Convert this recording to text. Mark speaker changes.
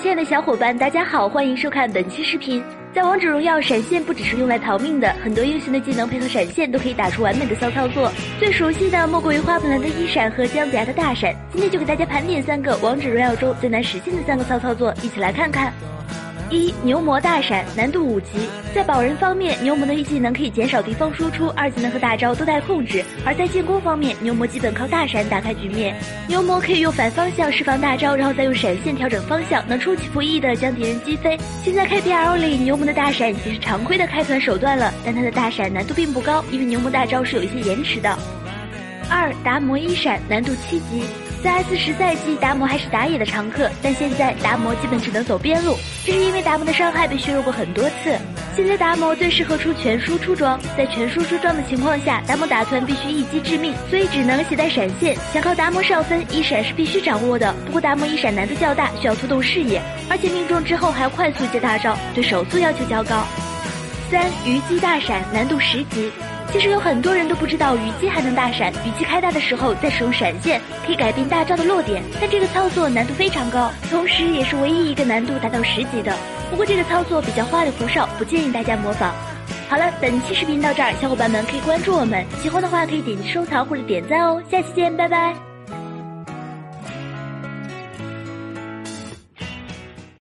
Speaker 1: 亲爱的小伙伴，大家好，欢迎收看本期视频。在王者荣耀，闪现不只是用来逃命的，很多英雄的技能配合闪现都可以打出完美的骚操作。最熟悉的莫过于花木兰的一闪和姜子牙的大闪。今天就给大家盘点三个王者荣耀中最难实现的三个骚操作，一起来看看。一牛魔大闪难度五级，在保人方面，牛魔的一技能可以减少敌方输出，二技能和大招都带控制；而在进攻方面，牛魔基本靠大闪打开局面。牛魔可以用反方向释放大招，然后再用闪现调整方向，能出其不意的将敌人击飞。现在 KPL 里，牛魔的大闪已经是常规的开团手段了，但他的大闪难度并不高，因为牛魔大招是有一些延迟的。二达摩一闪难度七级。在 S 十赛季，达摩还是打野的常客，但现在达摩基本只能走边路，这是因为达摩的伤害被削弱过很多次。现在达摩最适合出全输出装，在全输出装的情况下，达摩打团必须一击致命，所以只能携带闪现。想靠达摩上分，一闪是必须掌握的。不过达摩一闪难度较大，需要拖动视野，而且命中之后还要快速接大招，对手速要求较高。三虞姬大闪难度十级。其实有很多人都不知道虞姬还能大闪，虞姬开大的时候再使用闪现，可以改变大招的落点，但这个操作难度非常高，同时也是唯一一个难度达到十级的。不过这个操作比较花里胡哨，不建议大家模仿。好了，本期视频到这儿，小伙伴们可以关注我们，喜欢的话可以点击收藏或者点赞哦。下期见，拜拜。